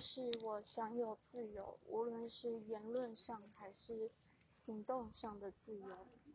是我享有自由无论是言论上还是行动上的自由。